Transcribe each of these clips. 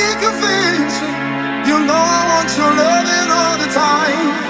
Need convincing. You know I want your loving all the time.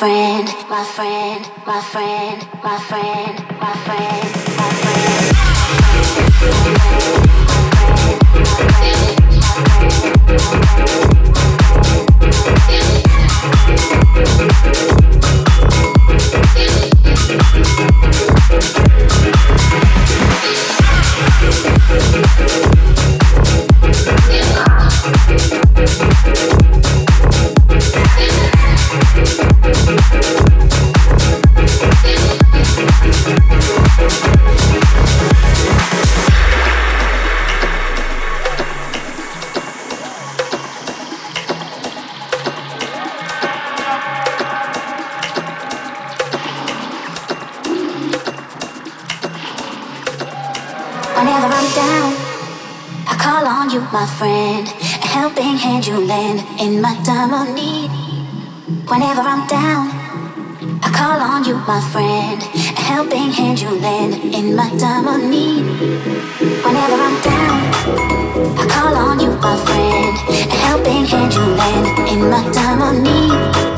friend, my friend, my friend, my friend, my friend. Whenever I'm down, I call on you, my friend. A helping hand you lend in my time of need. Whenever I'm down, I call on you, my friend. A helping hand you lend in my time of need.